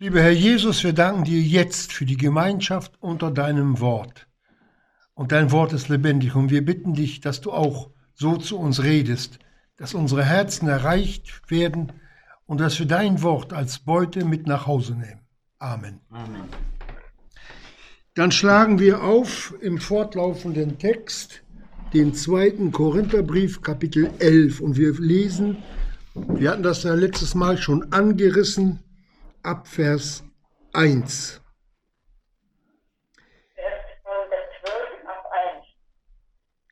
Lieber Herr Jesus, wir danken dir jetzt für die Gemeinschaft unter deinem Wort. Und dein Wort ist lebendig und wir bitten dich, dass du auch so zu uns redest, dass unsere Herzen erreicht werden und dass wir dein Wort als Beute mit nach Hause nehmen. Amen. Amen. Dann schlagen wir auf im fortlaufenden Text den zweiten Korintherbrief, Kapitel 11. Und wir lesen, wir hatten das ja letztes Mal schon angerissen, ab Vers 1.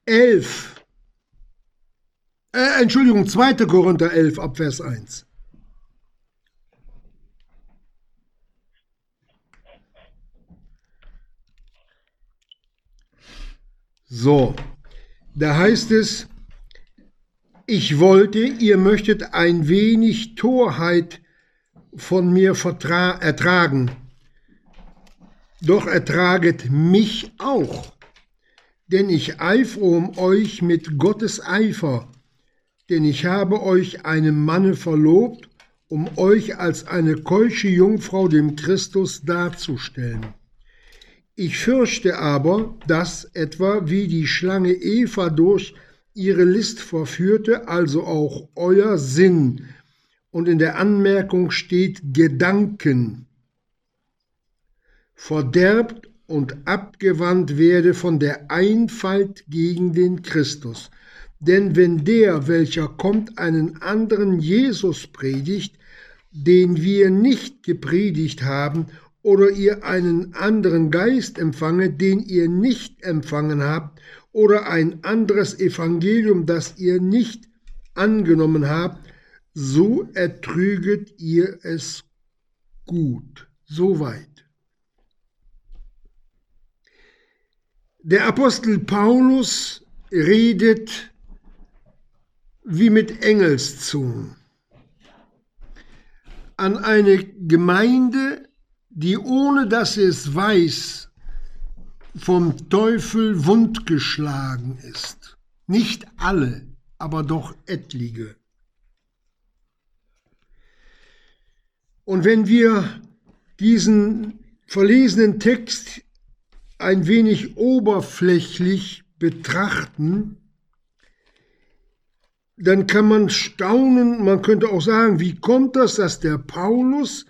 11. Äh, Entschuldigung, 2. Korinther 11 ab Vers 1. So, da heißt es, ich wollte, ihr möchtet ein wenig Torheit von mir ertragen, doch ertraget mich auch, denn ich eifere um euch mit Gottes Eifer, denn ich habe euch einem Manne verlobt, um euch als eine keusche Jungfrau dem Christus darzustellen. Ich fürchte aber, dass etwa wie die Schlange Eva durch ihre List verführte, also auch euer Sinn, und in der Anmerkung steht Gedanken, verderbt und abgewandt werde von der Einfalt gegen den Christus. Denn wenn der, welcher kommt, einen anderen Jesus predigt, den wir nicht gepredigt haben oder ihr einen anderen Geist empfange, den ihr nicht empfangen habt, oder ein anderes Evangelium, das ihr nicht angenommen habt, so ertrüget ihr es gut. Soweit. Der Apostel Paulus redet wie mit Engelszungen an eine Gemeinde, die ohne dass sie es weiß, vom Teufel wundgeschlagen ist. Nicht alle, aber doch etliche. Und wenn wir diesen verlesenen Text ein wenig oberflächlich betrachten, dann kann man staunen, man könnte auch sagen, wie kommt das, dass der Paulus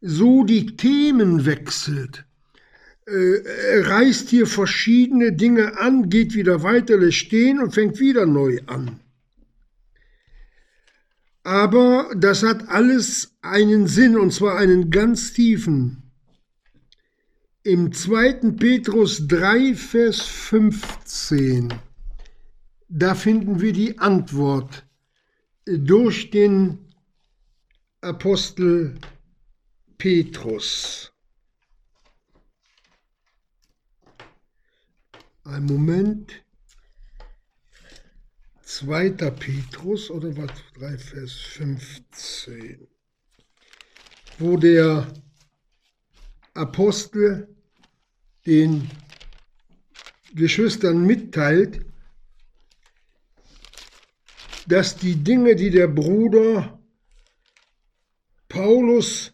so die Themen wechselt. Äh, er reißt hier verschiedene Dinge an, geht wieder weiter, lässt stehen und fängt wieder neu an. Aber das hat alles einen Sinn, und zwar einen ganz tiefen. Im 2. Petrus 3, Vers 15, da finden wir die Antwort durch den Apostel Petrus. Ein Moment. 2. Petrus oder was? 3 Vers 15. Wo der Apostel den Geschwistern mitteilt, dass die Dinge, die der Bruder Paulus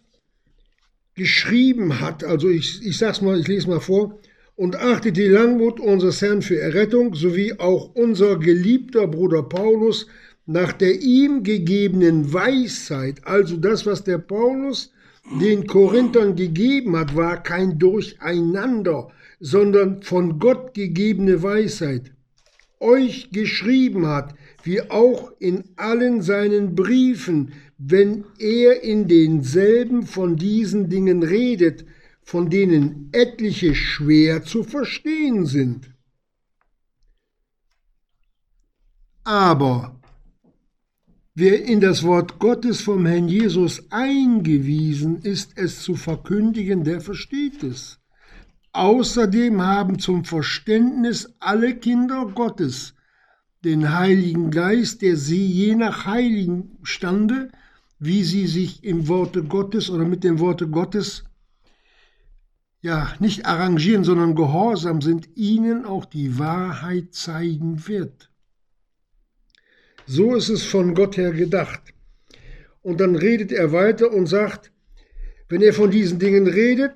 geschrieben hat, also ich, ich sag's mal, ich lese mal vor, und achtet die Langmut unseres Herrn für Errettung, sowie auch unser geliebter Bruder Paulus nach der ihm gegebenen Weisheit, also das, was der Paulus den Korinthern gegeben hat, war kein Durcheinander, sondern von Gott gegebene Weisheit, euch geschrieben hat, wie auch in allen seinen Briefen, wenn er in denselben von diesen Dingen redet, von denen etliche schwer zu verstehen sind. Aber wer in das Wort Gottes vom Herrn Jesus eingewiesen ist, es zu verkündigen, der versteht es. Außerdem haben zum Verständnis alle Kinder Gottes den Heiligen Geist, der sie je nach heiligen Stande wie sie sich im Worte Gottes oder mit dem Worte Gottes ja nicht arrangieren, sondern gehorsam sind, ihnen auch die Wahrheit zeigen wird. So ist es von Gott her gedacht. Und dann redet er weiter und sagt, wenn er von diesen Dingen redet,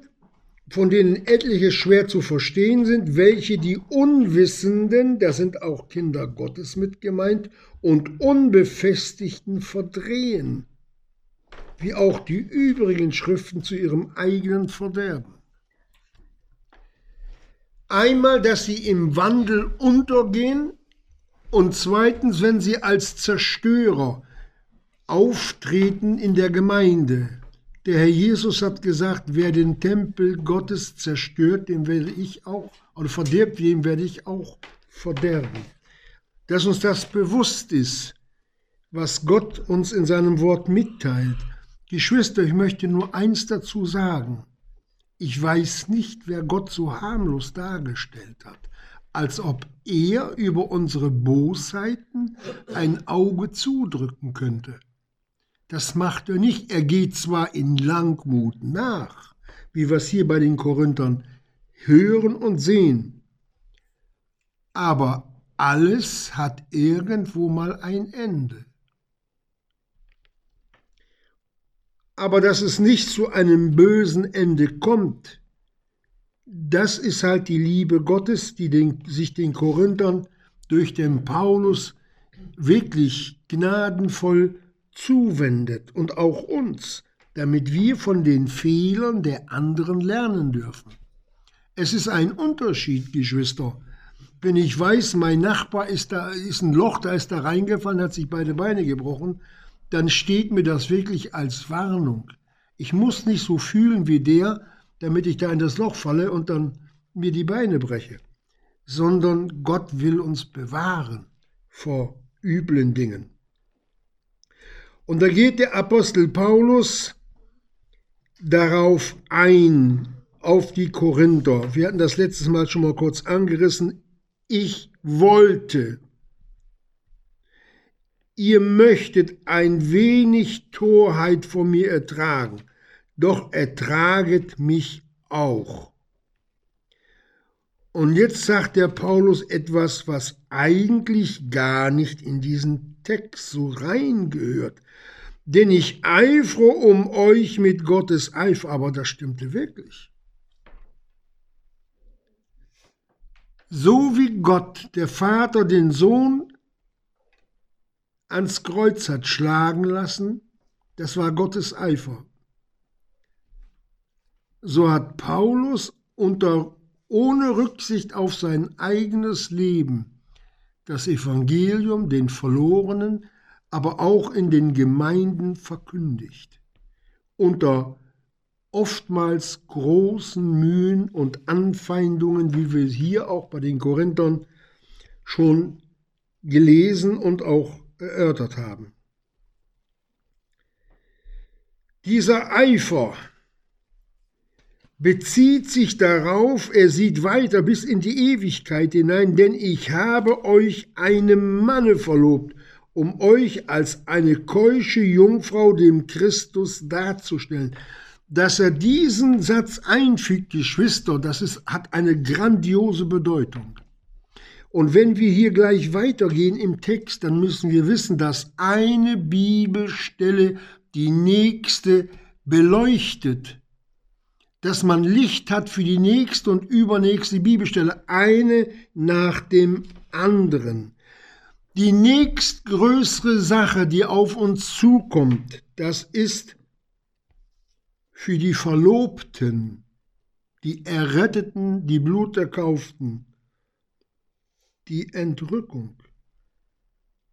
von denen etliche schwer zu verstehen sind, welche die Unwissenden, das sind auch Kinder Gottes mit gemeint, und Unbefestigten verdrehen, wie auch die übrigen Schriften zu ihrem eigenen Verderben. Einmal, dass sie im Wandel untergehen und zweitens, wenn sie als Zerstörer auftreten in der Gemeinde. Der Herr Jesus hat gesagt, wer den Tempel Gottes zerstört, dem werde ich auch, oder verdirbt, dem werde ich auch verderben. Dass uns das bewusst ist, was Gott uns in seinem Wort mitteilt. Geschwister, ich möchte nur eins dazu sagen. Ich weiß nicht, wer Gott so harmlos dargestellt hat, als ob er über unsere Bosheiten ein Auge zudrücken könnte. Das macht er nicht. Er geht zwar in Langmut nach, wie wir es hier bei den Korinthern hören und sehen, aber alles hat irgendwo mal ein Ende. Aber dass es nicht zu einem bösen Ende kommt, das ist halt die Liebe Gottes, die den, sich den Korinthern durch den Paulus wirklich gnadenvoll zuwendet und auch uns, damit wir von den Fehlern der anderen lernen dürfen. Es ist ein Unterschied, Geschwister. Wenn ich weiß, mein Nachbar ist da, ist ein Loch, da ist da reingefallen, hat sich beide Beine gebrochen, dann steht mir das wirklich als Warnung. Ich muss nicht so fühlen wie der, damit ich da in das Loch falle und dann mir die Beine breche, sondern Gott will uns bewahren vor üblen Dingen. Und da geht der Apostel Paulus darauf ein, auf die Korinther. Wir hatten das letztes Mal schon mal kurz angerissen. Ich wollte, ihr möchtet ein wenig Torheit von mir ertragen, doch ertraget mich auch. Und jetzt sagt der Paulus etwas, was eigentlich gar nicht in diesen Text so reingehört. Denn ich eifere um euch mit Gottes Eifer, aber das stimmte wirklich. So wie Gott, der Vater, den Sohn ans Kreuz hat schlagen lassen, das war Gottes Eifer. So hat Paulus unter, ohne Rücksicht auf sein eigenes Leben das Evangelium den Verlorenen, aber auch in den Gemeinden verkündigt. Unter oftmals großen Mühen und Anfeindungen, wie wir hier auch bei den Korinthern schon gelesen und auch erörtert haben. Dieser Eifer bezieht sich darauf, er sieht weiter bis in die Ewigkeit hinein, denn ich habe euch einem Manne verlobt, um euch als eine keusche Jungfrau dem Christus darzustellen dass er diesen Satz einfügt, Geschwister, das ist, hat eine grandiose Bedeutung. Und wenn wir hier gleich weitergehen im Text, dann müssen wir wissen, dass eine Bibelstelle die nächste beleuchtet. Dass man Licht hat für die nächste und übernächste Bibelstelle, eine nach dem anderen. Die nächstgrößere Sache, die auf uns zukommt, das ist für die Verlobten, die Erretteten, die Blut erkauften, die Entrückung,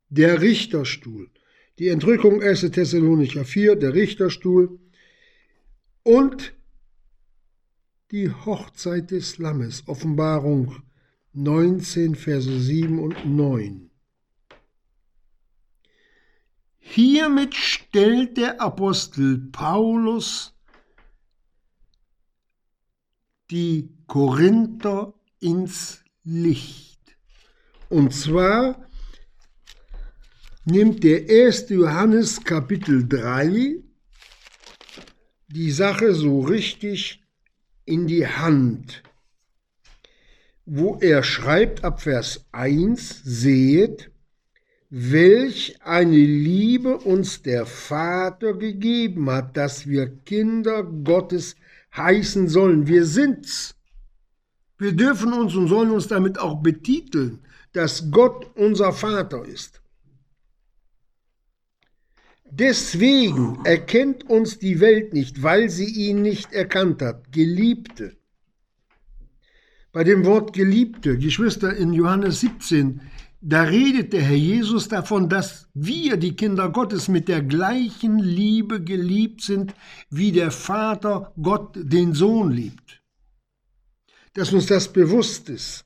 der Richterstuhl, die Entrückung 1. Thessalonicher 4, der Richterstuhl und die Hochzeit des Lammes, Offenbarung 19, Verse 7 und 9. Hiermit stellt der Apostel Paulus die Korinther ins Licht. Und zwar nimmt der 1. Johannes Kapitel 3 die Sache so richtig in die Hand, wo er schreibt ab Vers 1, sehet, welch eine Liebe uns der Vater gegeben hat, dass wir Kinder Gottes heißen sollen. Wir sind's. Wir dürfen uns und sollen uns damit auch betiteln, dass Gott unser Vater ist. Deswegen erkennt uns die Welt nicht, weil sie ihn nicht erkannt hat. Geliebte. Bei dem Wort Geliebte, Geschwister in Johannes 17, da redet der Herr Jesus davon, dass wir, die Kinder Gottes, mit der gleichen Liebe geliebt sind, wie der Vater Gott den Sohn liebt. Dass uns das bewusst ist.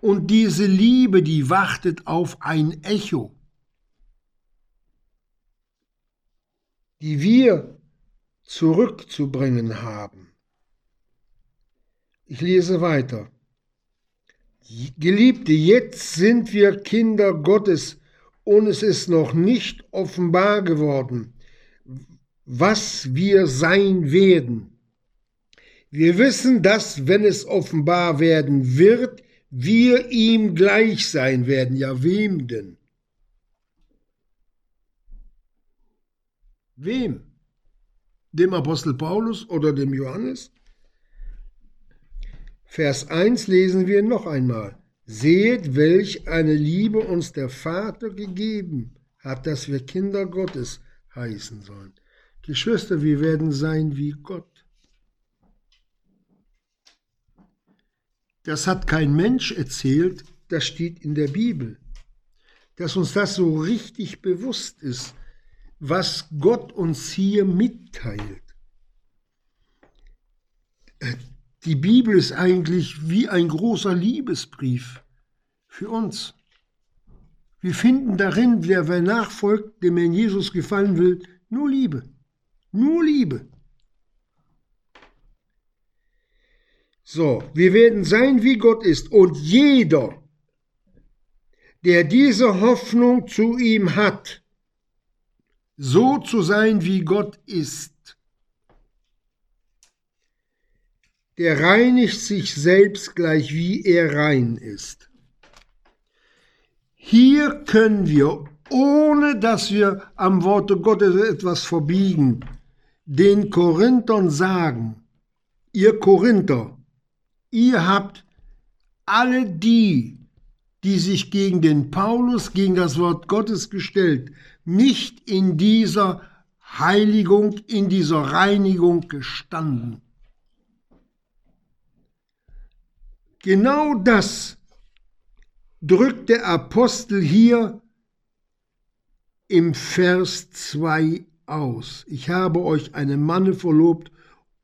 Und diese Liebe, die wartet auf ein Echo, die wir zurückzubringen haben. Ich lese weiter. Geliebte, jetzt sind wir Kinder Gottes und es ist noch nicht offenbar geworden, was wir sein werden. Wir wissen, dass, wenn es offenbar werden wird, wir ihm gleich sein werden. Ja, wem denn? Wem? Dem Apostel Paulus oder dem Johannes? Vers 1 lesen wir noch einmal. Seht, welch eine Liebe uns der Vater gegeben hat, dass wir Kinder Gottes heißen sollen. Geschwister, wir werden sein wie Gott. Das hat kein Mensch erzählt, das steht in der Bibel. Dass uns das so richtig bewusst ist, was Gott uns hier mitteilt. Die Bibel ist eigentlich wie ein großer Liebesbrief für uns. Wir finden darin, wer, wer nachfolgt, dem in Jesus gefallen will, nur Liebe. Nur Liebe. So, wir werden sein, wie Gott ist. Und jeder, der diese Hoffnung zu ihm hat, so zu sein, wie Gott ist, der reinigt sich selbst gleich wie er rein ist. Hier können wir, ohne dass wir am Worte Gottes etwas verbiegen, den Korinthern sagen, ihr Korinther, ihr habt alle die, die sich gegen den Paulus, gegen das Wort Gottes gestellt, nicht in dieser Heiligung, in dieser Reinigung gestanden. Genau das drückt der Apostel hier im Vers 2 aus. Ich habe euch einen Manne verlobt,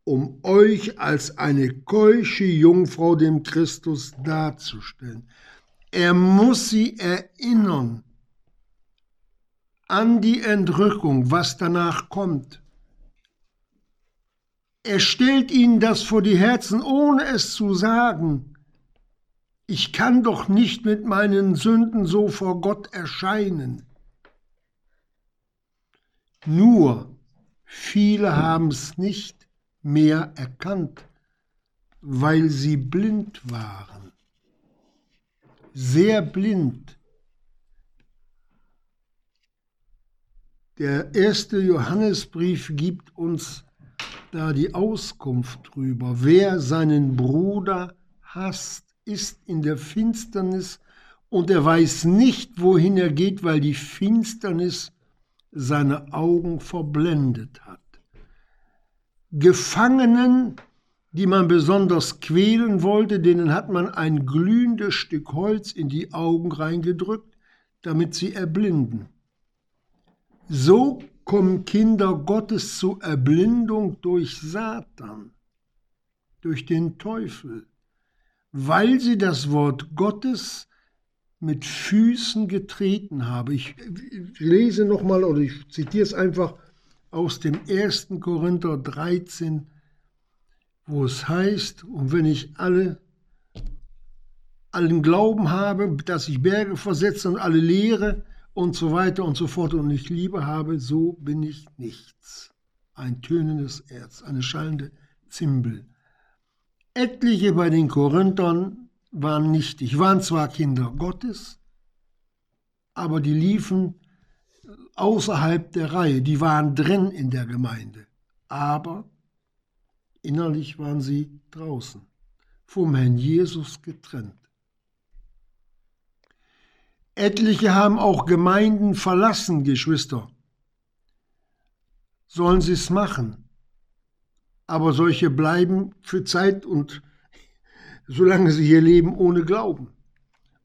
um euch als eine keusche Jungfrau dem Christus darzustellen. Er muss sie erinnern an die Entrückung, was danach kommt. Er stellt ihnen das vor die Herzen, ohne es zu sagen ich kann doch nicht mit meinen Sünden so vor Gott erscheinen. Nur viele haben es nicht mehr erkannt, weil sie blind waren. Sehr blind. Der erste Johannesbrief gibt uns da die Auskunft drüber, wer seinen Bruder hasst ist in der Finsternis und er weiß nicht, wohin er geht, weil die Finsternis seine Augen verblendet hat. Gefangenen, die man besonders quälen wollte, denen hat man ein glühendes Stück Holz in die Augen reingedrückt, damit sie erblinden. So kommen Kinder Gottes zur Erblindung durch Satan, durch den Teufel weil sie das Wort Gottes mit Füßen getreten haben. Ich lese nochmal oder ich zitiere es einfach aus dem 1. Korinther 13, wo es heißt, und wenn ich alle, allen Glauben habe, dass ich Berge versetze und alle Lehre und so weiter und so fort und ich Liebe habe, so bin ich nichts. Ein tönendes Erz, eine schallende Zimbel. Etliche bei den Korinthern waren nichtig, waren zwar Kinder Gottes, aber die liefen außerhalb der Reihe, die waren drin in der Gemeinde, aber innerlich waren sie draußen, vom Herrn Jesus getrennt. Etliche haben auch Gemeinden verlassen, Geschwister. Sollen sie es machen. Aber solche bleiben für Zeit und solange sie hier leben ohne Glauben.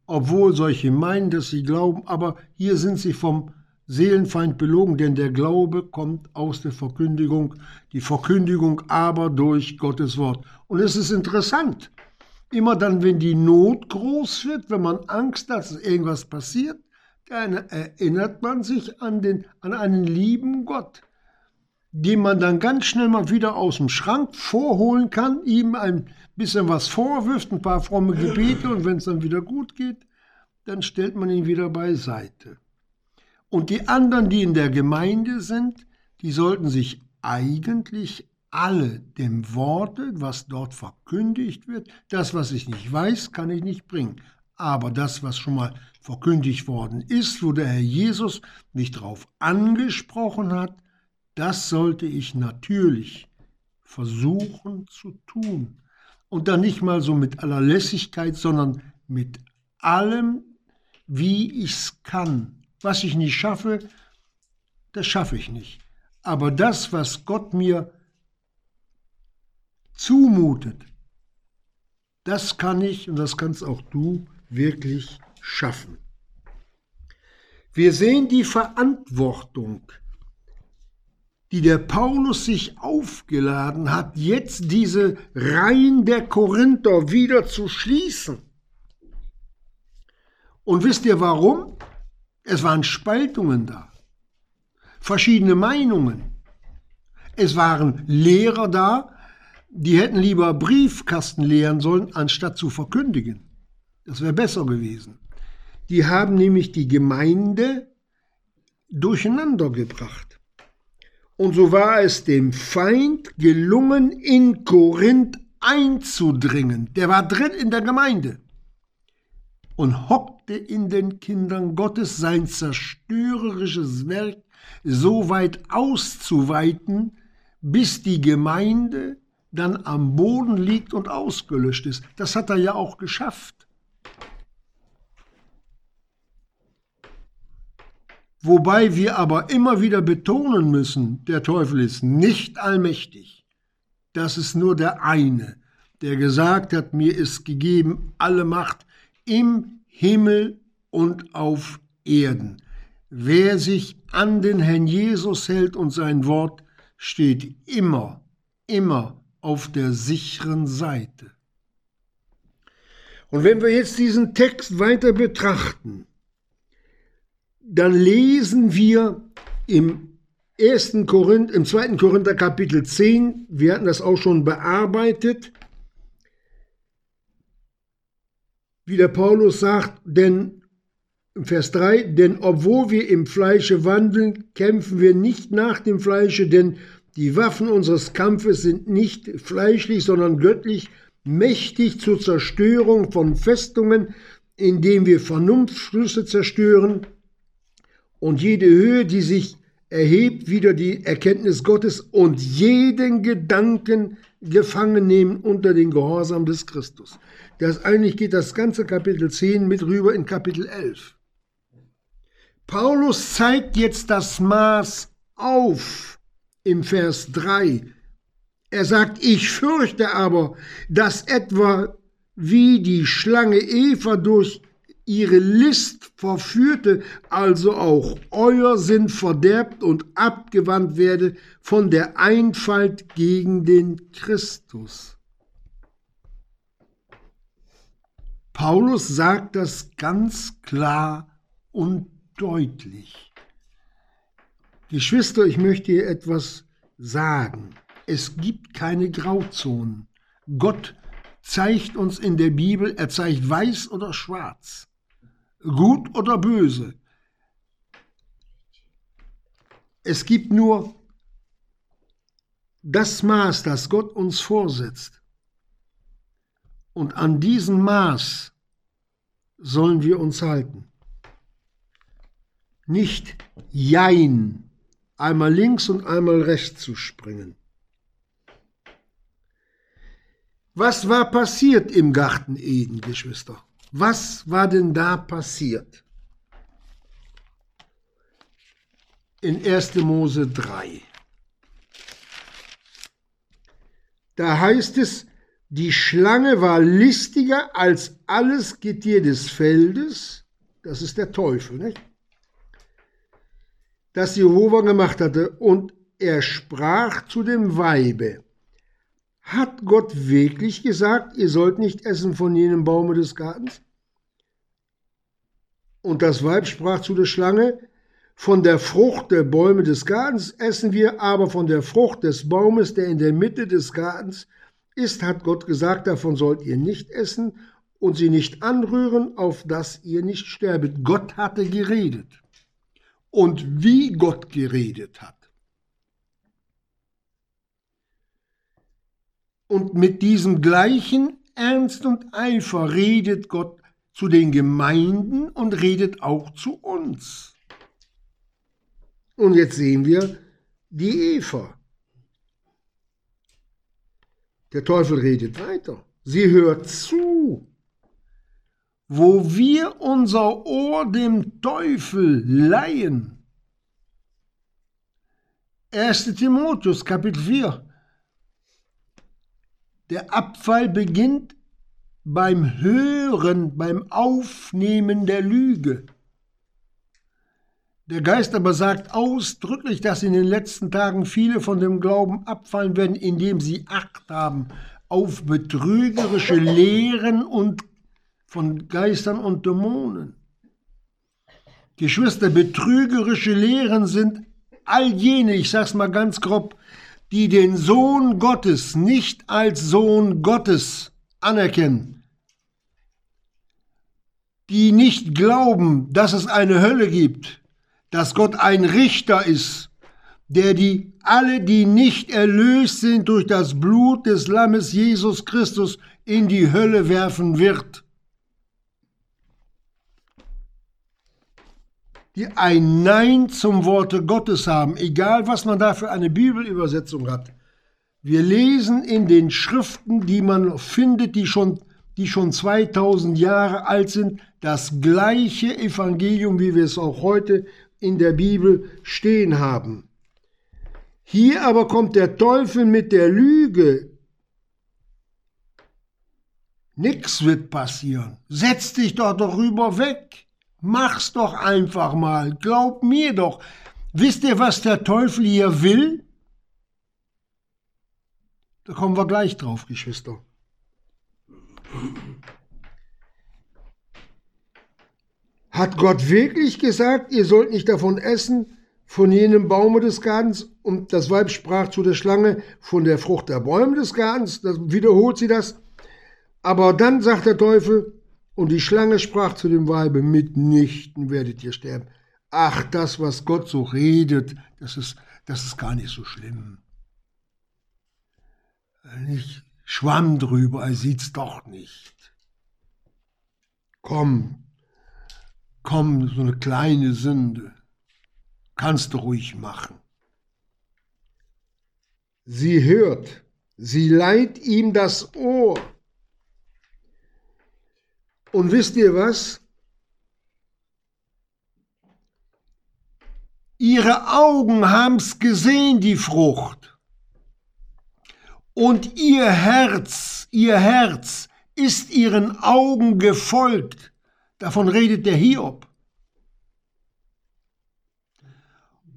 Obwohl solche meinen, dass sie glauben, aber hier sind sie vom Seelenfeind belogen, denn der Glaube kommt aus der Verkündigung, die Verkündigung aber durch Gottes Wort. Und es ist interessant, immer dann, wenn die Not groß wird, wenn man Angst hat, dass irgendwas passiert, dann erinnert man sich an, den, an einen lieben Gott, den man dann ganz schnell mal wieder aus dem Schrank vorholen kann, ihm ein bisschen was vorwirft, ein paar fromme Gebete und wenn es dann wieder gut geht, dann stellt man ihn wieder beiseite. Und die anderen, die in der Gemeinde sind, die sollten sich eigentlich alle dem Worte, was dort verkündigt wird, das, was ich nicht weiß, kann ich nicht bringen. Aber das, was schon mal verkündigt worden ist, wo der Herr Jesus mich darauf angesprochen hat, das sollte ich natürlich versuchen zu tun. Und dann nicht mal so mit aller Lässigkeit, sondern mit allem, wie ich es kann. Was ich nicht schaffe, das schaffe ich nicht. Aber das, was Gott mir zumutet, das kann ich und das kannst auch du wirklich schaffen. Wir sehen die Verantwortung, die der Paulus sich aufgeladen hat, jetzt diese Reihen der Korinther wieder zu schließen. Und wisst ihr warum? Es waren Spaltungen da, verschiedene Meinungen. Es waren Lehrer da, die hätten lieber Briefkasten leeren sollen, anstatt zu verkündigen. Das wäre besser gewesen. Die haben nämlich die Gemeinde durcheinander gebracht. Und so war es dem Feind gelungen, in Korinth einzudringen. Der war drin in der Gemeinde und hockte in den Kindern Gottes sein zerstörerisches Werk so weit auszuweiten, bis die Gemeinde dann am Boden liegt und ausgelöscht ist. Das hat er ja auch geschafft. Wobei wir aber immer wieder betonen müssen, der Teufel ist nicht allmächtig. Das ist nur der eine, der gesagt hat, mir ist gegeben alle Macht im Himmel und auf Erden. Wer sich an den Herrn Jesus hält und sein Wort, steht immer, immer auf der sicheren Seite. Und wenn wir jetzt diesen Text weiter betrachten, dann lesen wir im 1. Korinth, im 2. Korinther Kapitel 10, wir hatten das auch schon bearbeitet, wie der Paulus sagt, denn Vers 3, denn obwohl wir im Fleische wandeln, kämpfen wir nicht nach dem Fleische, denn die Waffen unseres Kampfes sind nicht fleischlich, sondern göttlich, mächtig zur Zerstörung von Festungen, indem wir Vernunftschlüsse zerstören. Und jede Höhe, die sich erhebt, wieder die Erkenntnis Gottes und jeden Gedanken gefangen nehmen unter den Gehorsam des Christus. Das eigentlich geht das ganze Kapitel 10 mit rüber in Kapitel 11. Paulus zeigt jetzt das Maß auf im Vers 3. Er sagt, ich fürchte aber, dass etwa wie die Schlange Eva durch ihre List verführte, also auch euer Sinn verderbt und abgewandt werde von der Einfalt gegen den Christus. Paulus sagt das ganz klar und deutlich. Geschwister, ich möchte hier etwas sagen. Es gibt keine Grauzonen. Gott zeigt uns in der Bibel, er zeigt weiß oder schwarz, gut oder böse. Es gibt nur das Maß, das Gott uns vorsetzt. Und an diesem Maß sollen wir uns halten. nicht Jein, einmal links und einmal rechts zu springen. Was war passiert im Garten Eden, Geschwister? Was war denn da passiert? In 1. Mose 3. Da heißt es, die Schlange war listiger als alles Getier des Feldes, das ist der Teufel, nicht? das Jehova gemacht hatte, und er sprach zu dem Weibe, hat Gott wirklich gesagt, ihr sollt nicht essen von jenem Baume des Gartens? Und das Weib sprach zu der Schlange, von der Frucht der Bäume des Gartens essen wir, aber von der Frucht des Baumes, der in der Mitte des Gartens ist, hat Gott gesagt, davon sollt ihr nicht essen und sie nicht anrühren, auf dass ihr nicht sterbet. Gott hatte geredet. Und wie Gott geredet hat. Und mit diesem gleichen Ernst und Eifer redet Gott zu den Gemeinden und redet auch zu uns. Und jetzt sehen wir die Eva. Der Teufel redet weiter. Sie hört zu. Wo wir unser Ohr dem Teufel leihen. 1. Timotheus Kapitel 4 der Abfall beginnt beim Hören, beim Aufnehmen der Lüge. Der Geist aber sagt ausdrücklich, dass in den letzten Tagen viele von dem Glauben abfallen werden, indem sie Acht haben auf betrügerische Lehren und von Geistern und Dämonen. Geschwister, betrügerische Lehren sind all jene, ich sag's mal ganz grob, die den Sohn Gottes nicht als Sohn Gottes anerkennen, die nicht glauben, dass es eine Hölle gibt, dass Gott ein Richter ist, der die alle, die nicht erlöst sind durch das Blut des Lammes Jesus Christus, in die Hölle werfen wird. Die ein Nein zum Worte Gottes haben, egal was man da für eine Bibelübersetzung hat. Wir lesen in den Schriften, die man findet, die schon, die schon 2000 Jahre alt sind, das gleiche Evangelium, wie wir es auch heute in der Bibel stehen haben. Hier aber kommt der Teufel mit der Lüge. Nix wird passieren. Setz dich doch darüber weg. Mach's doch einfach mal. Glaub mir doch. Wisst ihr, was der Teufel hier will? Da kommen wir gleich drauf, Geschwister. Hat Gott wirklich gesagt, ihr sollt nicht davon essen, von jenem Baume des Gartens? Und das Weib sprach zu der Schlange, von der Frucht der Bäume des Gartens. Das wiederholt sie das. Aber dann sagt der Teufel, und die Schlange sprach zu dem Weibe, mitnichten werdet ihr sterben. Ach, das, was Gott so redet, das ist, das ist gar nicht so schlimm. Ich schwamm drüber, er sieht's doch nicht. Komm, komm, so eine kleine Sünde. Kannst du ruhig machen. Sie hört, sie leiht ihm das Ohr und wisst ihr was? Ihre Augen haben's gesehen, die Frucht. Und ihr Herz, ihr Herz ist ihren Augen gefolgt. Davon redet der Hiob.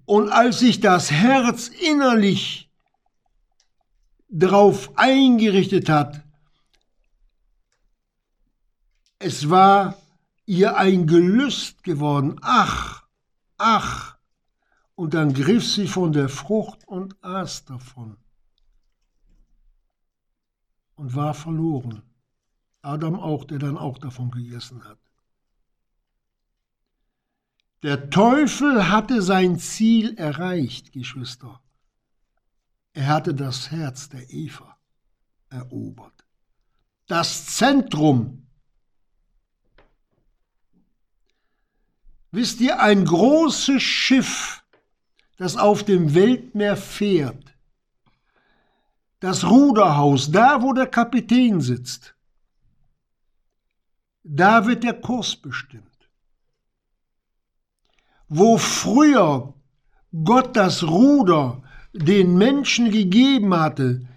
Und als sich das Herz innerlich darauf eingerichtet hat, es war ihr ein Gelüst geworden. Ach, ach. Und dann griff sie von der Frucht und aß davon. Und war verloren. Adam auch, der dann auch davon gegessen hat. Der Teufel hatte sein Ziel erreicht, Geschwister. Er hatte das Herz der Eva erobert. Das Zentrum Wisst ihr, ein großes Schiff, das auf dem Weltmeer fährt, das Ruderhaus, da wo der Kapitän sitzt, da wird der Kurs bestimmt. Wo früher Gott das Ruder den Menschen gegeben hatte,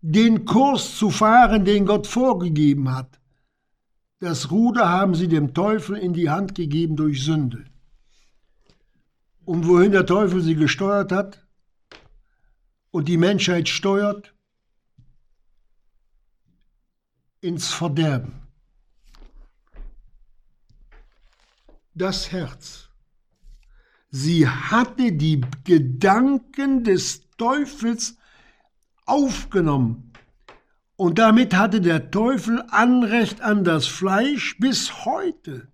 den Kurs zu fahren, den Gott vorgegeben hat, das Ruder haben sie dem Teufel in die Hand gegeben durch Sünde. Und wohin der Teufel sie gesteuert hat und die Menschheit steuert? Ins Verderben. Das Herz. Sie hatte die Gedanken des Teufels aufgenommen und damit hatte der Teufel Anrecht an das Fleisch bis heute.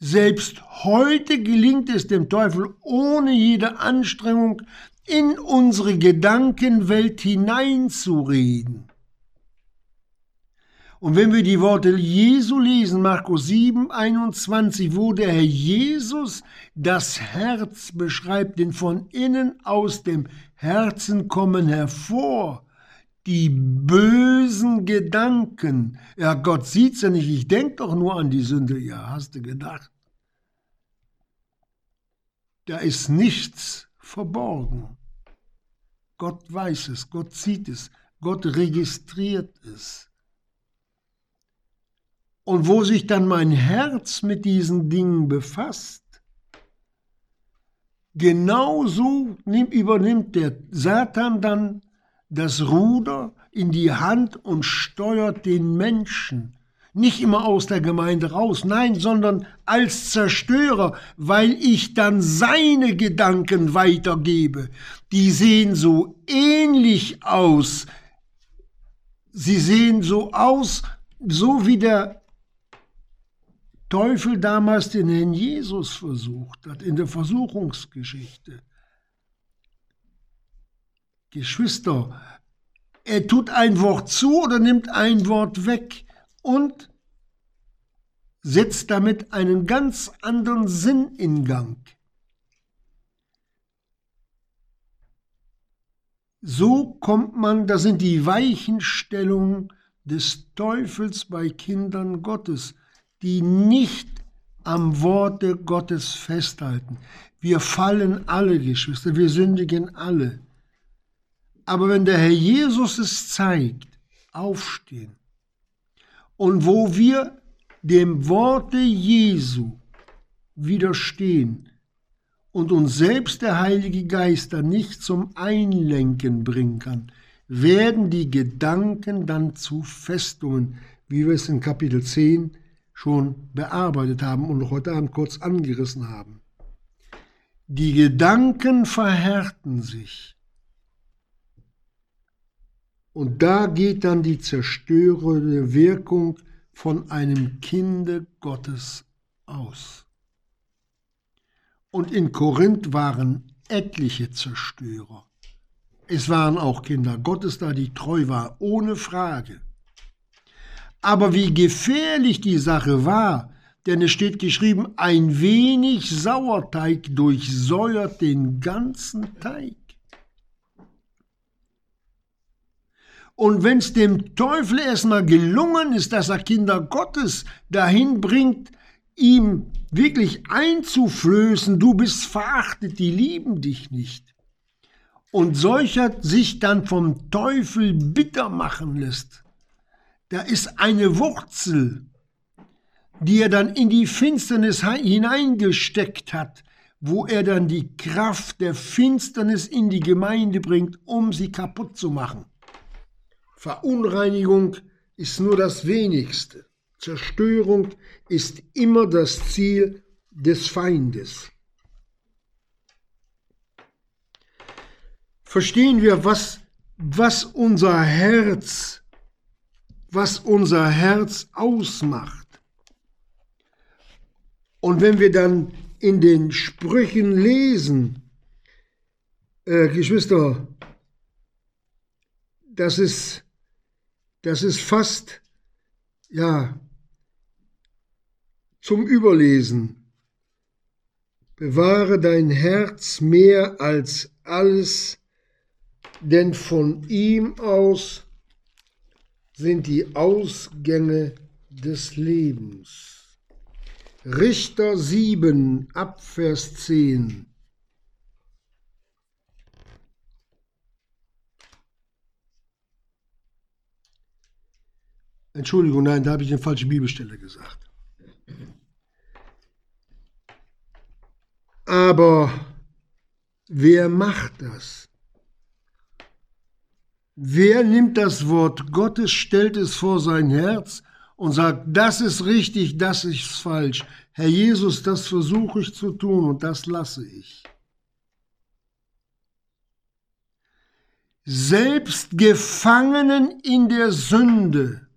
Selbst heute gelingt es dem Teufel ohne jede Anstrengung in unsere Gedankenwelt hineinzureden. Und wenn wir die Worte Jesu lesen, Markus 7, 21, wo der Herr Jesus das Herz beschreibt, denn von innen aus dem Herzen kommen hervor die bösen Gedanken. Ja, Gott sieht's ja nicht, ich denk doch nur an die Sünde. Ja, hast du gedacht. Da ist nichts verborgen. Gott weiß es, Gott sieht es, Gott registriert es. Und wo sich dann mein Herz mit diesen Dingen befasst, genauso übernimmt der Satan dann das Ruder in die Hand und steuert den Menschen. Nicht immer aus der Gemeinde raus, nein, sondern als Zerstörer, weil ich dann seine Gedanken weitergebe. Die sehen so ähnlich aus. Sie sehen so aus, so wie der Teufel damals den Herrn Jesus versucht hat in der Versuchungsgeschichte. Geschwister, er tut ein Wort zu oder nimmt ein Wort weg und setzt damit einen ganz anderen Sinn in Gang. So kommt man, das sind die Weichenstellungen des Teufels bei Kindern Gottes, die nicht am Worte Gottes festhalten. Wir fallen alle, Geschwister, wir sündigen alle. Aber wenn der Herr Jesus es zeigt, aufstehen. Und wo wir dem Worte Jesu widerstehen und uns selbst der Heilige Geist dann nicht zum Einlenken bringen kann, werden die Gedanken dann zu Festungen, wie wir es in Kapitel 10 schon bearbeitet haben und heute Abend kurz angerissen haben. Die Gedanken verhärten sich und da geht dann die zerstörende Wirkung von einem Kinde Gottes aus. Und in Korinth waren etliche Zerstörer. Es waren auch Kinder Gottes da, die treu waren, ohne Frage. Aber wie gefährlich die Sache war, denn es steht geschrieben, ein wenig Sauerteig durchsäuert den ganzen Teig. Und wenn es dem Teufel erstmal gelungen ist, dass er Kinder Gottes dahin bringt, ihm wirklich einzuflößen, du bist verachtet, die lieben dich nicht. Und solcher sich dann vom Teufel bitter machen lässt, da ist eine Wurzel, die er dann in die Finsternis hineingesteckt hat, wo er dann die Kraft der Finsternis in die Gemeinde bringt, um sie kaputt zu machen. Verunreinigung ist nur das wenigste. Zerstörung ist immer das Ziel des Feindes. Verstehen wir, was, was unser Herz, was unser Herz ausmacht. Und wenn wir dann in den Sprüchen lesen, äh, Geschwister, das ist das ist fast, ja, zum Überlesen. Bewahre dein Herz mehr als alles, denn von ihm aus sind die Ausgänge des Lebens. Richter 7 ab Vers 10. Entschuldigung, nein, da habe ich eine falsche Bibelstelle gesagt. Aber wer macht das? Wer nimmt das Wort Gottes, stellt es vor sein Herz und sagt, das ist richtig, das ist falsch. Herr Jesus, das versuche ich zu tun und das lasse ich. Selbst Gefangenen in der Sünde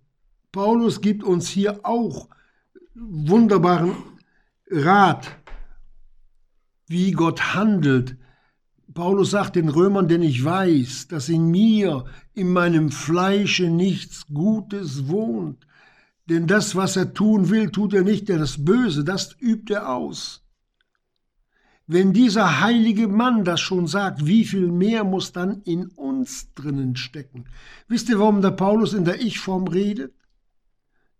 Paulus gibt uns hier auch wunderbaren Rat, wie Gott handelt. Paulus sagt den Römern, denn ich weiß, dass in mir, in meinem Fleische nichts Gutes wohnt. Denn das, was er tun will, tut er nicht, der das Böse, das übt er aus. Wenn dieser heilige Mann das schon sagt, wie viel mehr muss dann in uns drinnen stecken? Wisst ihr, warum der Paulus in der Ich-Form redet?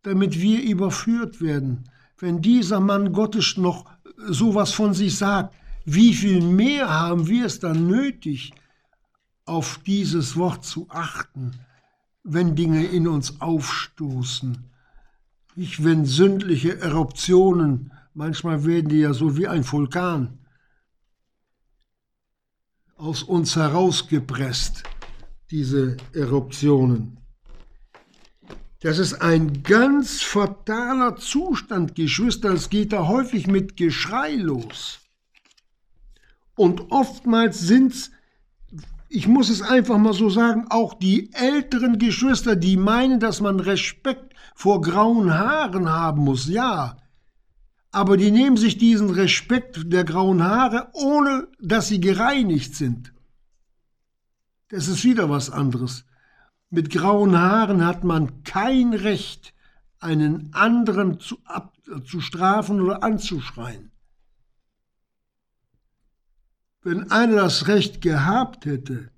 Damit wir überführt werden. Wenn dieser Mann Gottes noch sowas von sich sagt, wie viel mehr haben wir es dann nötig, auf dieses Wort zu achten, wenn Dinge in uns aufstoßen. Ich, wenn sündliche Eruptionen, manchmal werden die ja so wie ein Vulkan aus uns herausgepresst, diese Eruptionen. Das ist ein ganz fataler Zustand, Geschwister. Es geht da häufig mit Geschrei los. Und oftmals sind es, ich muss es einfach mal so sagen, auch die älteren Geschwister, die meinen, dass man Respekt vor grauen Haaren haben muss. Ja, aber die nehmen sich diesen Respekt der grauen Haare, ohne dass sie gereinigt sind. Das ist wieder was anderes. Mit grauen Haaren hat man kein Recht, einen anderen zu, ab, zu strafen oder anzuschreien. Wenn einer das Recht gehabt hätte,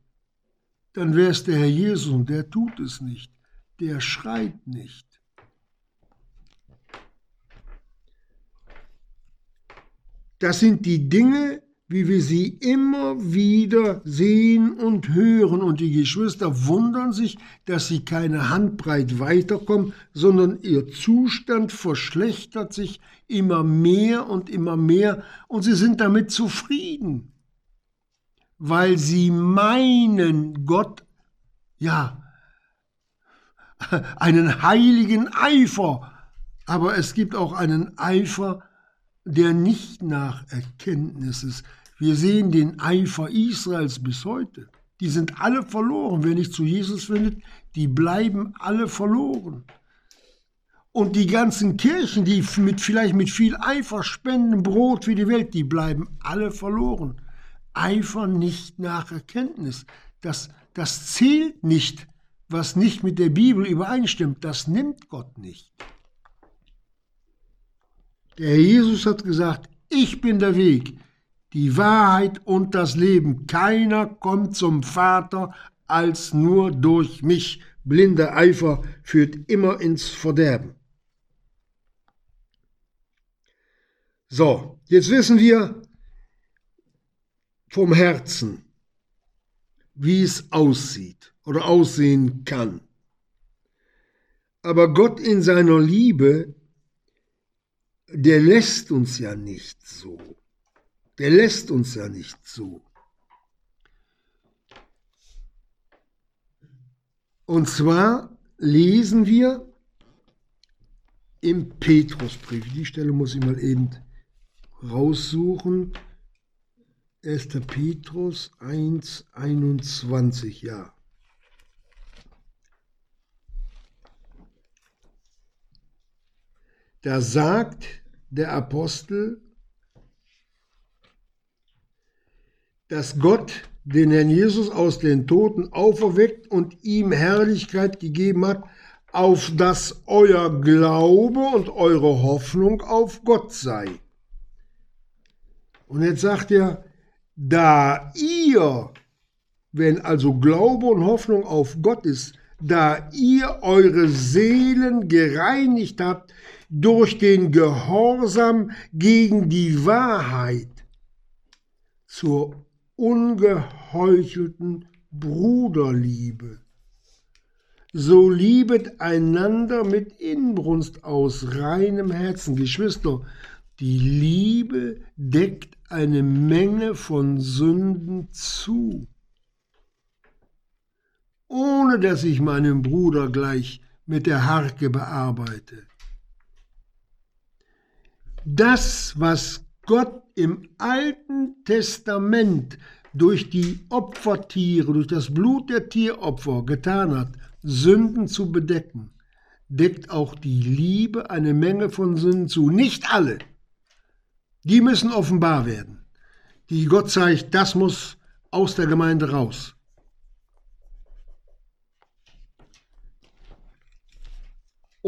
dann wäre es der Herr Jesus und der tut es nicht. Der schreit nicht. Das sind die Dinge, wie wir sie immer wieder sehen und hören. Und die Geschwister wundern sich, dass sie keine Handbreit weiterkommen, sondern ihr Zustand verschlechtert sich immer mehr und immer mehr und sie sind damit zufrieden, weil sie meinen, Gott, ja, einen heiligen Eifer, aber es gibt auch einen Eifer, der nicht nach Erkenntnis ist, wir sehen den Eifer Israels bis heute. Die sind alle verloren. Wer nicht zu Jesus findet, die bleiben alle verloren. Und die ganzen Kirchen, die mit, vielleicht mit viel Eifer spenden Brot für die Welt, die bleiben alle verloren. Eifer nicht nach Erkenntnis. Das, das zählt nicht, was nicht mit der Bibel übereinstimmt. Das nimmt Gott nicht. Der Jesus hat gesagt, ich bin der Weg, die Wahrheit und das Leben. Keiner kommt zum Vater als nur durch mich. Blinder Eifer führt immer ins Verderben. So, jetzt wissen wir vom Herzen, wie es aussieht oder aussehen kann. Aber Gott in seiner Liebe, der lässt uns ja nicht so. Der lässt uns ja nicht so. Und zwar lesen wir im Petrusbrief, die Stelle muss ich mal eben raussuchen, 1. Petrus 1, 21, ja. Da sagt der Apostel, dass Gott den Herrn Jesus aus den Toten auferweckt und ihm Herrlichkeit gegeben hat, auf dass euer Glaube und eure Hoffnung auf Gott sei. Und jetzt sagt er, da ihr, wenn also Glaube und Hoffnung auf Gott ist, da ihr eure Seelen gereinigt habt durch den Gehorsam gegen die Wahrheit zur ungeheuchelten Bruderliebe. So liebet einander mit Inbrunst aus reinem Herzen. Geschwister, die Liebe deckt eine Menge von Sünden zu, ohne dass ich meinen Bruder gleich mit der Harke bearbeite. Das, was Gott im Alten Testament durch die Opfertiere, durch das Blut der Tieropfer getan hat, Sünden zu bedecken, deckt auch die Liebe eine Menge von Sünden zu. Nicht alle. Die müssen offenbar werden. Die Gott zeigt, das muss aus der Gemeinde raus.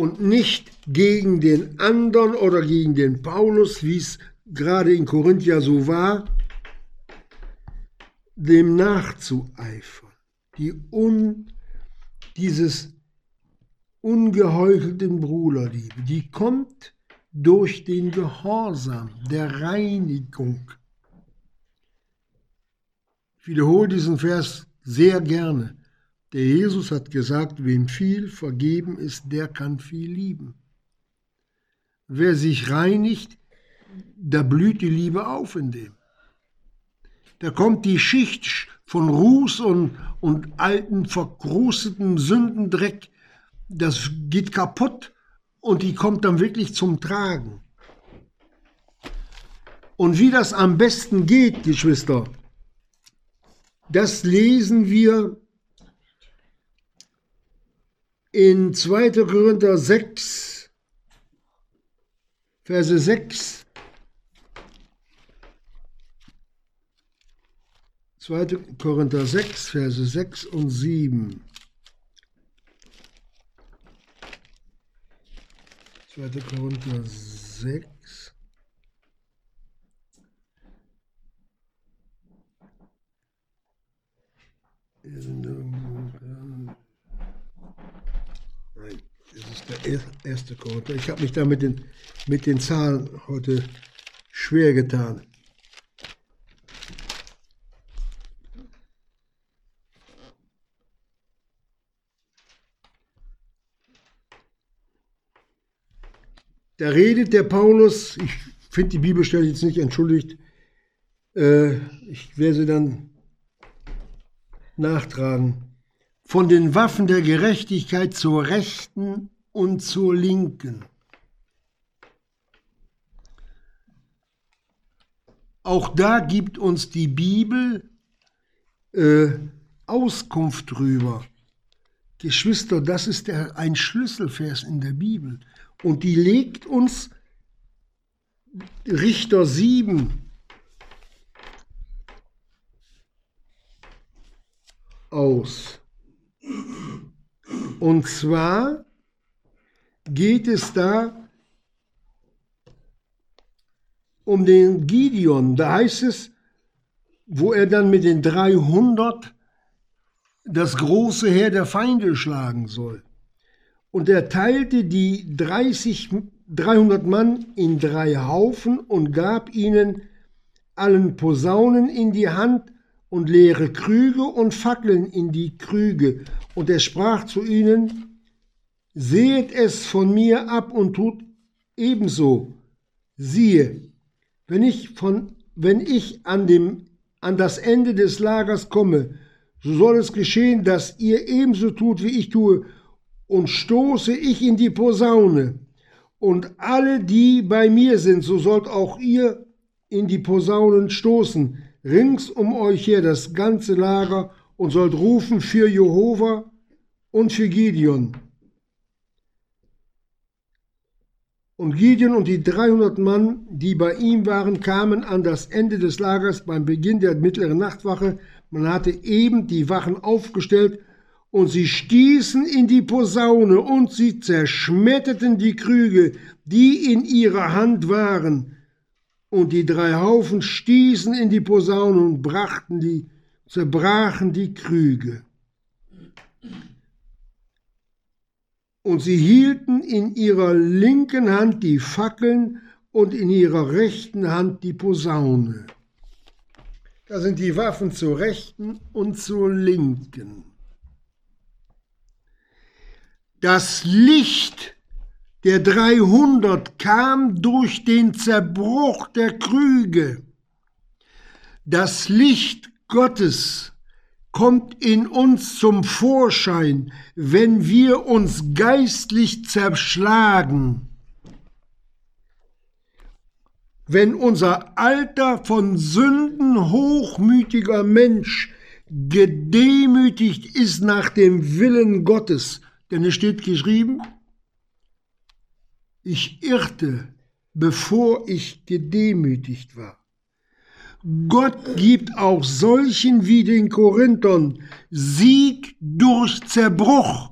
Und nicht gegen den anderen oder gegen den Paulus, wie es gerade in Korinthia so war, dem nachzueifern. Die un, dieses ungeheuchelten Bruderliebe, die kommt durch den Gehorsam der Reinigung. Ich wiederhole diesen Vers sehr gerne. Der Jesus hat gesagt, wem viel vergeben ist, der kann viel lieben. Wer sich reinigt, da blüht die Liebe auf in dem. Da kommt die Schicht von Ruß und, und alten, verkrusteten Sündendreck, das geht kaputt und die kommt dann wirklich zum Tragen. Und wie das am besten geht, Geschwister, das lesen wir in 2. Korinther 6, Verse 6 2. Korinther 6, Verse 6 und 7. 2. Korinther 6. Nein, das ist der erste Korinther. Ich habe mich da mit den, mit den Zahlen heute schwer getan. Da redet der Paulus, ich finde die Bibelstelle jetzt nicht entschuldigt, äh, ich werde sie dann nachtragen, von den Waffen der Gerechtigkeit zur Rechten und zur Linken. Auch da gibt uns die Bibel äh, Auskunft drüber. Geschwister, das ist der, ein Schlüsselvers in der Bibel. Und die legt uns Richter 7 aus. Und zwar geht es da um den Gideon. Da heißt es, wo er dann mit den 300 das große Heer der Feinde schlagen soll. Und er teilte die 30, 300 Mann in drei Haufen und gab ihnen allen Posaunen in die Hand und leere Krüge und Fackeln in die Krüge. Und er sprach zu ihnen, sehet es von mir ab und tut ebenso. Siehe, wenn ich, von, wenn ich an, dem, an das Ende des Lagers komme, so soll es geschehen, dass ihr ebenso tut, wie ich tue, und stoße ich in die Posaune. Und alle, die bei mir sind, so sollt auch ihr in die Posaunen stoßen, rings um euch her das ganze Lager, und sollt rufen für Jehova und für Gideon. Und Gideon und die 300 Mann, die bei ihm waren, kamen an das Ende des Lagers beim Beginn der mittleren Nachtwache. Man hatte eben die Wachen aufgestellt Und sie stießen in die Posaune und sie zerschmetterten die Krüge, die in ihrer Hand waren. Und die drei Haufen stießen in die Posaune und brachten die, zerbrachen die Krüge. Und sie hielten in ihrer linken Hand die Fackeln und in ihrer rechten Hand die Posaune. Da sind die Waffen zur rechten und zur linken. Das Licht der 300 kam durch den Zerbruch der Krüge. Das Licht Gottes kommt in uns zum Vorschein, wenn wir uns geistlich zerschlagen. Wenn unser alter von Sünden hochmütiger Mensch gedemütigt ist nach dem Willen Gottes, denn es steht geschrieben, ich irrte, bevor ich gedemütigt war. Gott gibt auch solchen wie den Korinthern Sieg durch Zerbruch.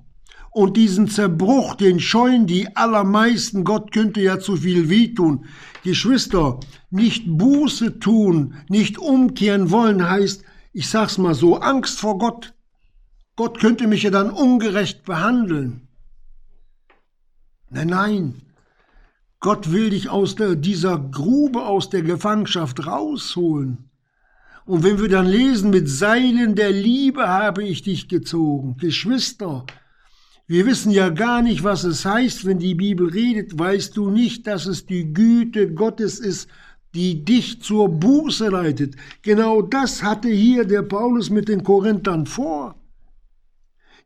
Und diesen Zerbruch, den scheuen die allermeisten. Gott könnte ja zu viel wehtun. Geschwister, nicht Buße tun, nicht umkehren wollen heißt, ich sag's mal so, Angst vor Gott. Gott könnte mich ja dann ungerecht behandeln. Nein, nein. Gott will dich aus der, dieser Grube, aus der Gefangenschaft rausholen. Und wenn wir dann lesen, mit Seilen der Liebe habe ich dich gezogen, Geschwister, wir wissen ja gar nicht, was es heißt, wenn die Bibel redet. Weißt du nicht, dass es die Güte Gottes ist, die dich zur Buße leitet? Genau das hatte hier der Paulus mit den Korinthern vor.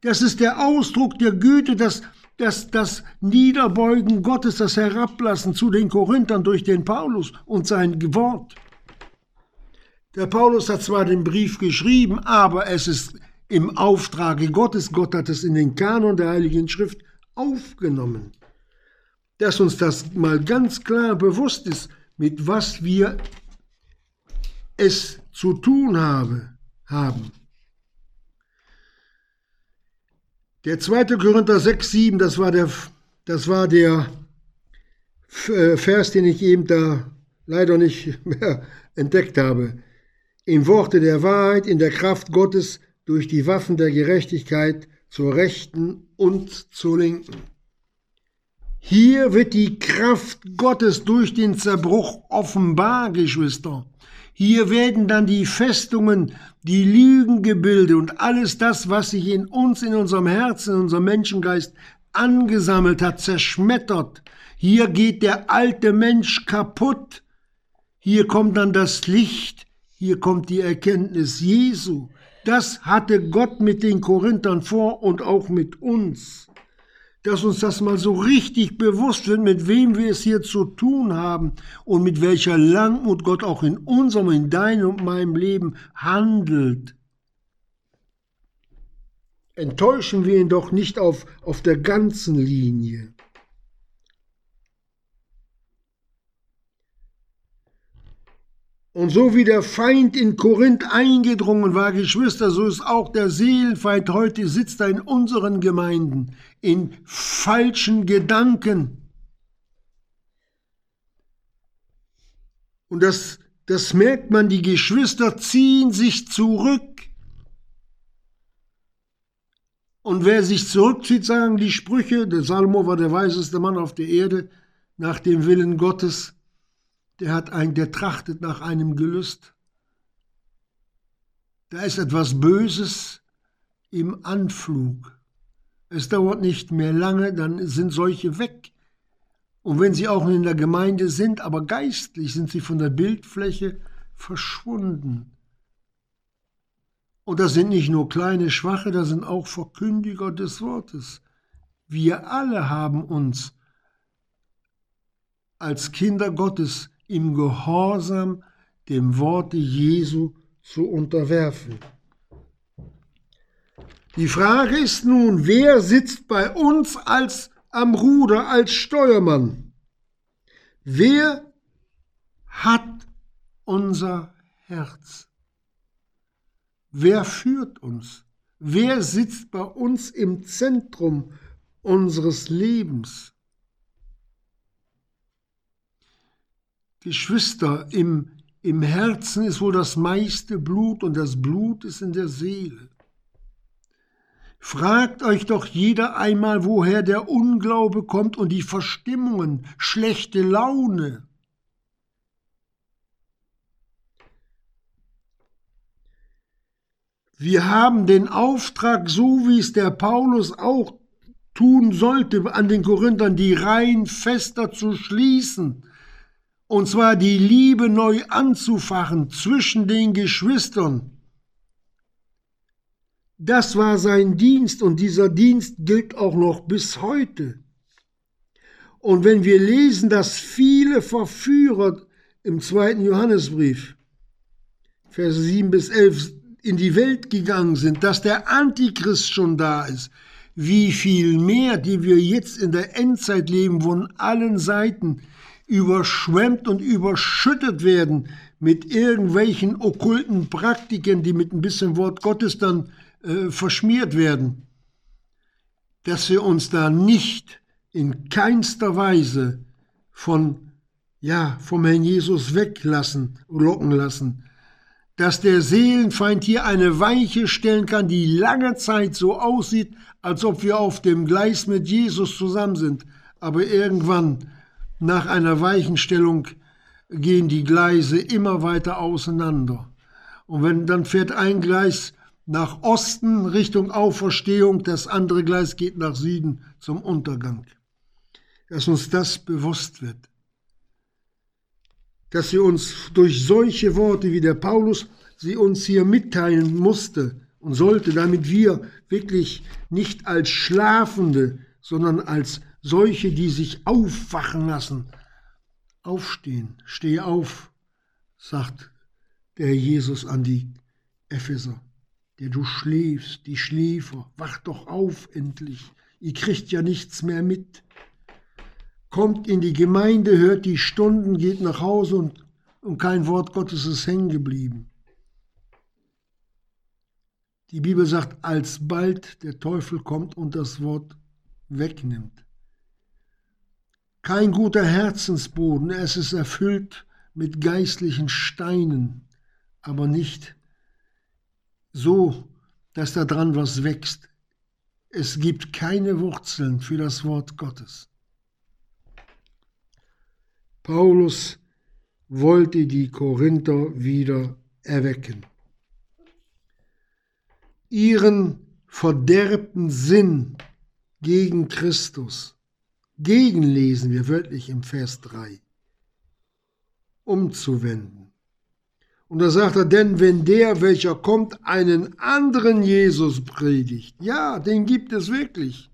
Das ist der Ausdruck der Güte, das, das, das Niederbeugen Gottes, das Herablassen zu den Korinthern durch den Paulus und sein Wort. Der Paulus hat zwar den Brief geschrieben, aber es ist im Auftrage Gottes. Gott hat es in den Kanon der Heiligen Schrift aufgenommen. Dass uns das mal ganz klar bewusst ist, mit was wir es zu tun habe, haben. Der 2. Korinther 6, 7, das war der, das war der äh, Vers, den ich eben da leider nicht mehr entdeckt habe. Im Worte der Wahrheit, in der Kraft Gottes, durch die Waffen der Gerechtigkeit zur Rechten und zur Linken. Hier wird die Kraft Gottes durch den Zerbruch offenbar, Geschwister. Hier werden dann die Festungen, die Lügengebilde und alles das, was sich in uns, in unserem Herzen, in unserem Menschengeist angesammelt hat, zerschmettert. Hier geht der alte Mensch kaputt. Hier kommt dann das Licht, hier kommt die Erkenntnis Jesu. Das hatte Gott mit den Korinthern vor und auch mit uns dass uns das mal so richtig bewusst wird, mit wem wir es hier zu tun haben und mit welcher Langmut Gott auch in unserem, in deinem und meinem Leben handelt. Enttäuschen wir ihn doch nicht auf, auf der ganzen Linie. Und so wie der Feind in Korinth eingedrungen war, Geschwister, so ist auch der Seelenfeind heute sitzt er in unseren Gemeinden, in falschen Gedanken. Und das, das merkt man, die Geschwister ziehen sich zurück. Und wer sich zurückzieht, sagen die Sprüche, der Salomo war der weiseste Mann auf der Erde, nach dem Willen Gottes, der hat ein, der trachtet nach einem Gelüst. Da ist etwas Böses im Anflug. Es dauert nicht mehr lange, dann sind solche weg. Und wenn sie auch in der Gemeinde sind, aber geistlich sind sie von der Bildfläche verschwunden. Und das sind nicht nur kleine Schwache, das sind auch Verkündiger des Wortes. Wir alle haben uns als Kinder Gottes im Gehorsam dem Worte Jesu zu unterwerfen. Die Frage ist nun, wer sitzt bei uns als am Ruder als Steuermann? Wer hat unser Herz? Wer führt uns? Wer sitzt bei uns im Zentrum unseres Lebens? Geschwister, im, im Herzen ist wohl das meiste Blut und das Blut ist in der Seele. Fragt euch doch jeder einmal, woher der Unglaube kommt und die Verstimmungen, schlechte Laune. Wir haben den Auftrag, so wie es der Paulus auch tun sollte, an den Korinthern die Reihen fester zu schließen, und zwar die Liebe neu anzufachen zwischen den Geschwistern. Das war sein Dienst und dieser Dienst gilt auch noch bis heute. Und wenn wir lesen, dass viele Verführer im zweiten Johannesbrief, Verse 7 bis 11, in die Welt gegangen sind, dass der Antichrist schon da ist, wie viel mehr, die wir jetzt in der Endzeit leben, von allen Seiten überschwemmt und überschüttet werden mit irgendwelchen okkulten Praktiken, die mit ein bisschen Wort Gottes dann äh, verschmiert werden, dass wir uns da nicht in keinster Weise von, ja, vom Herrn Jesus weglassen, locken lassen, dass der Seelenfeind hier eine Weiche stellen kann, die lange Zeit so aussieht, als ob wir auf dem Gleis mit Jesus zusammen sind, aber irgendwann nach einer Weichenstellung gehen die Gleise immer weiter auseinander. Und wenn dann fährt ein Gleis nach Osten Richtung Auferstehung, das andere Gleis geht nach Süden zum Untergang. Dass uns das bewusst wird. Dass sie uns durch solche Worte, wie der Paulus sie uns hier mitteilen musste und sollte, damit wir wirklich nicht als Schlafende, sondern als solche, die sich aufwachen lassen, aufstehen. Steh auf, sagt der Jesus an die Epheser der du schläfst, die Schläfer, wach doch auf endlich, ihr kriegt ja nichts mehr mit. Kommt in die Gemeinde, hört die Stunden, geht nach Hause und, und kein Wort Gottes ist hängen geblieben. Die Bibel sagt, alsbald der Teufel kommt und das Wort wegnimmt. Kein guter Herzensboden, es ist erfüllt mit geistlichen Steinen, aber nicht so, dass da dran was wächst. Es gibt keine Wurzeln für das Wort Gottes. Paulus wollte die Korinther wieder erwecken. Ihren verderbten Sinn gegen Christus, gegenlesen wir wörtlich im Vers 3, umzuwenden und da sagt er, denn wenn der, welcher kommt, einen anderen Jesus predigt, ja, den gibt es wirklich.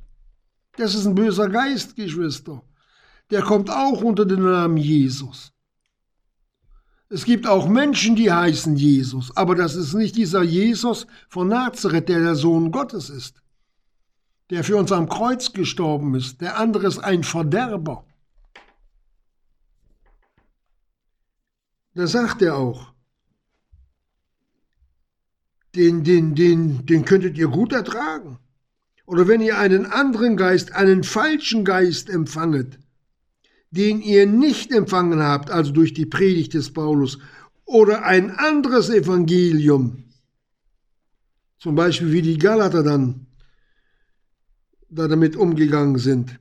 Das ist ein böser Geist, Geschwister. Der kommt auch unter den Namen Jesus. Es gibt auch Menschen, die heißen Jesus, aber das ist nicht dieser Jesus von Nazareth, der der Sohn Gottes ist, der für uns am Kreuz gestorben ist. Der andere ist ein Verderber. Da sagt er auch, den, den, den, den könntet ihr gut ertragen. Oder wenn ihr einen anderen Geist, einen falschen Geist empfanget, den ihr nicht empfangen habt, also durch die Predigt des Paulus, oder ein anderes Evangelium, zum Beispiel wie die Galater dann da damit umgegangen sind,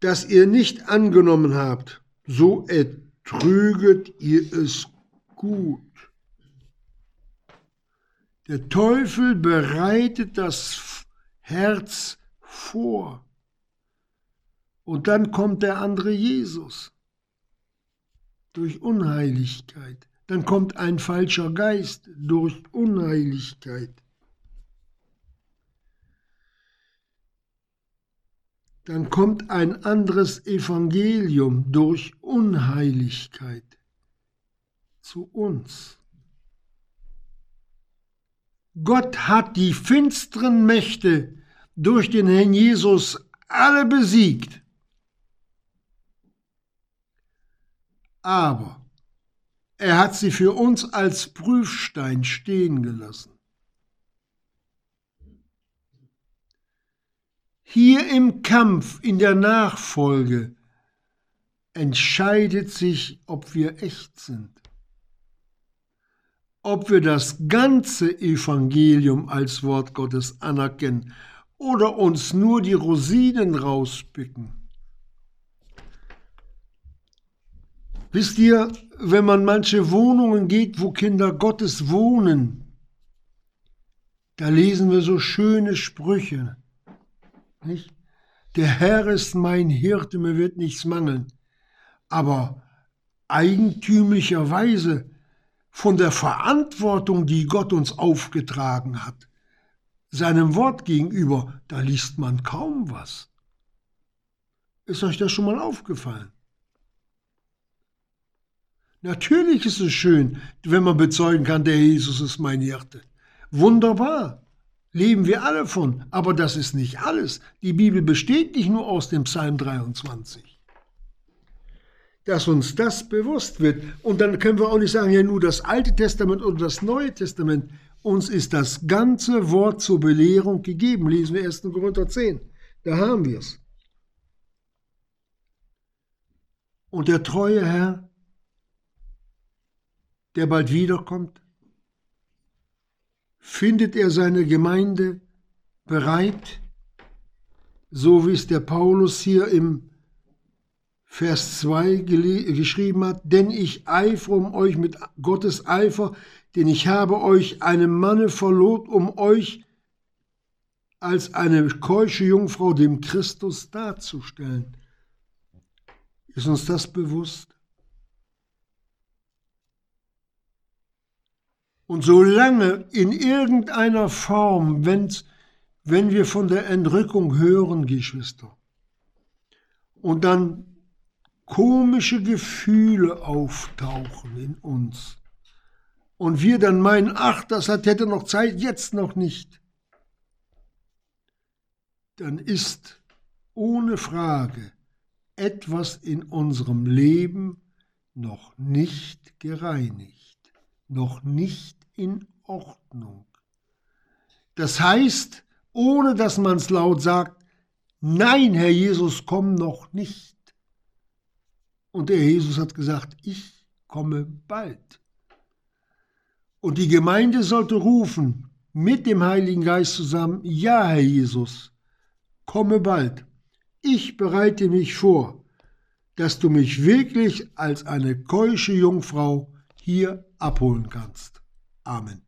das ihr nicht angenommen habt, so ertrüget ihr es gut. Der Teufel bereitet das Herz vor. Und dann kommt der andere Jesus durch Unheiligkeit. Dann kommt ein falscher Geist durch Unheiligkeit. Dann kommt ein anderes Evangelium durch Unheiligkeit zu uns. Gott hat die finsteren Mächte durch den Herrn Jesus alle besiegt. Aber er hat sie für uns als Prüfstein stehen gelassen. Hier im Kampf, in der Nachfolge, entscheidet sich, ob wir echt sind. Ob wir das ganze Evangelium als Wort Gottes anerkennen oder uns nur die Rosinen rauspicken. Wisst ihr, wenn man manche Wohnungen geht, wo Kinder Gottes wohnen, da lesen wir so schöne Sprüche. Nicht? Der Herr ist mein Hirte, mir wird nichts mangeln. Aber eigentümlicherweise von der Verantwortung, die Gott uns aufgetragen hat, seinem Wort gegenüber, da liest man kaum was. Ist euch das schon mal aufgefallen? Natürlich ist es schön, wenn man bezeugen kann, der Jesus ist mein Hirte. Wunderbar. Leben wir alle von. Aber das ist nicht alles. Die Bibel besteht nicht nur aus dem Psalm 23 dass uns das bewusst wird. Und dann können wir auch nicht sagen, ja nur das Alte Testament oder das Neue Testament. Uns ist das ganze Wort zur Belehrung gegeben. Lesen wir 1. Korinther 10. Da haben wir es. Und der treue Herr, der bald wiederkommt, findet er seine Gemeinde bereit, so wie es der Paulus hier im Vers 2 geschrieben hat, denn ich eifere um euch mit Gottes Eifer, denn ich habe euch einem Manne verlobt, um euch als eine keusche Jungfrau dem Christus darzustellen. Ist uns das bewusst? Und solange in irgendeiner Form, wenn's, wenn wir von der Entrückung hören, Geschwister, und dann komische Gefühle auftauchen in uns und wir dann meinen, ach, das hat, hätte noch Zeit, jetzt noch nicht, dann ist ohne Frage etwas in unserem Leben noch nicht gereinigt, noch nicht in Ordnung. Das heißt, ohne dass man es laut sagt, nein, Herr Jesus, komm noch nicht. Und der Jesus hat gesagt, ich komme bald. Und die Gemeinde sollte rufen, mit dem Heiligen Geist zusammen, ja, Herr Jesus, komme bald. Ich bereite mich vor, dass du mich wirklich als eine keusche Jungfrau hier abholen kannst. Amen.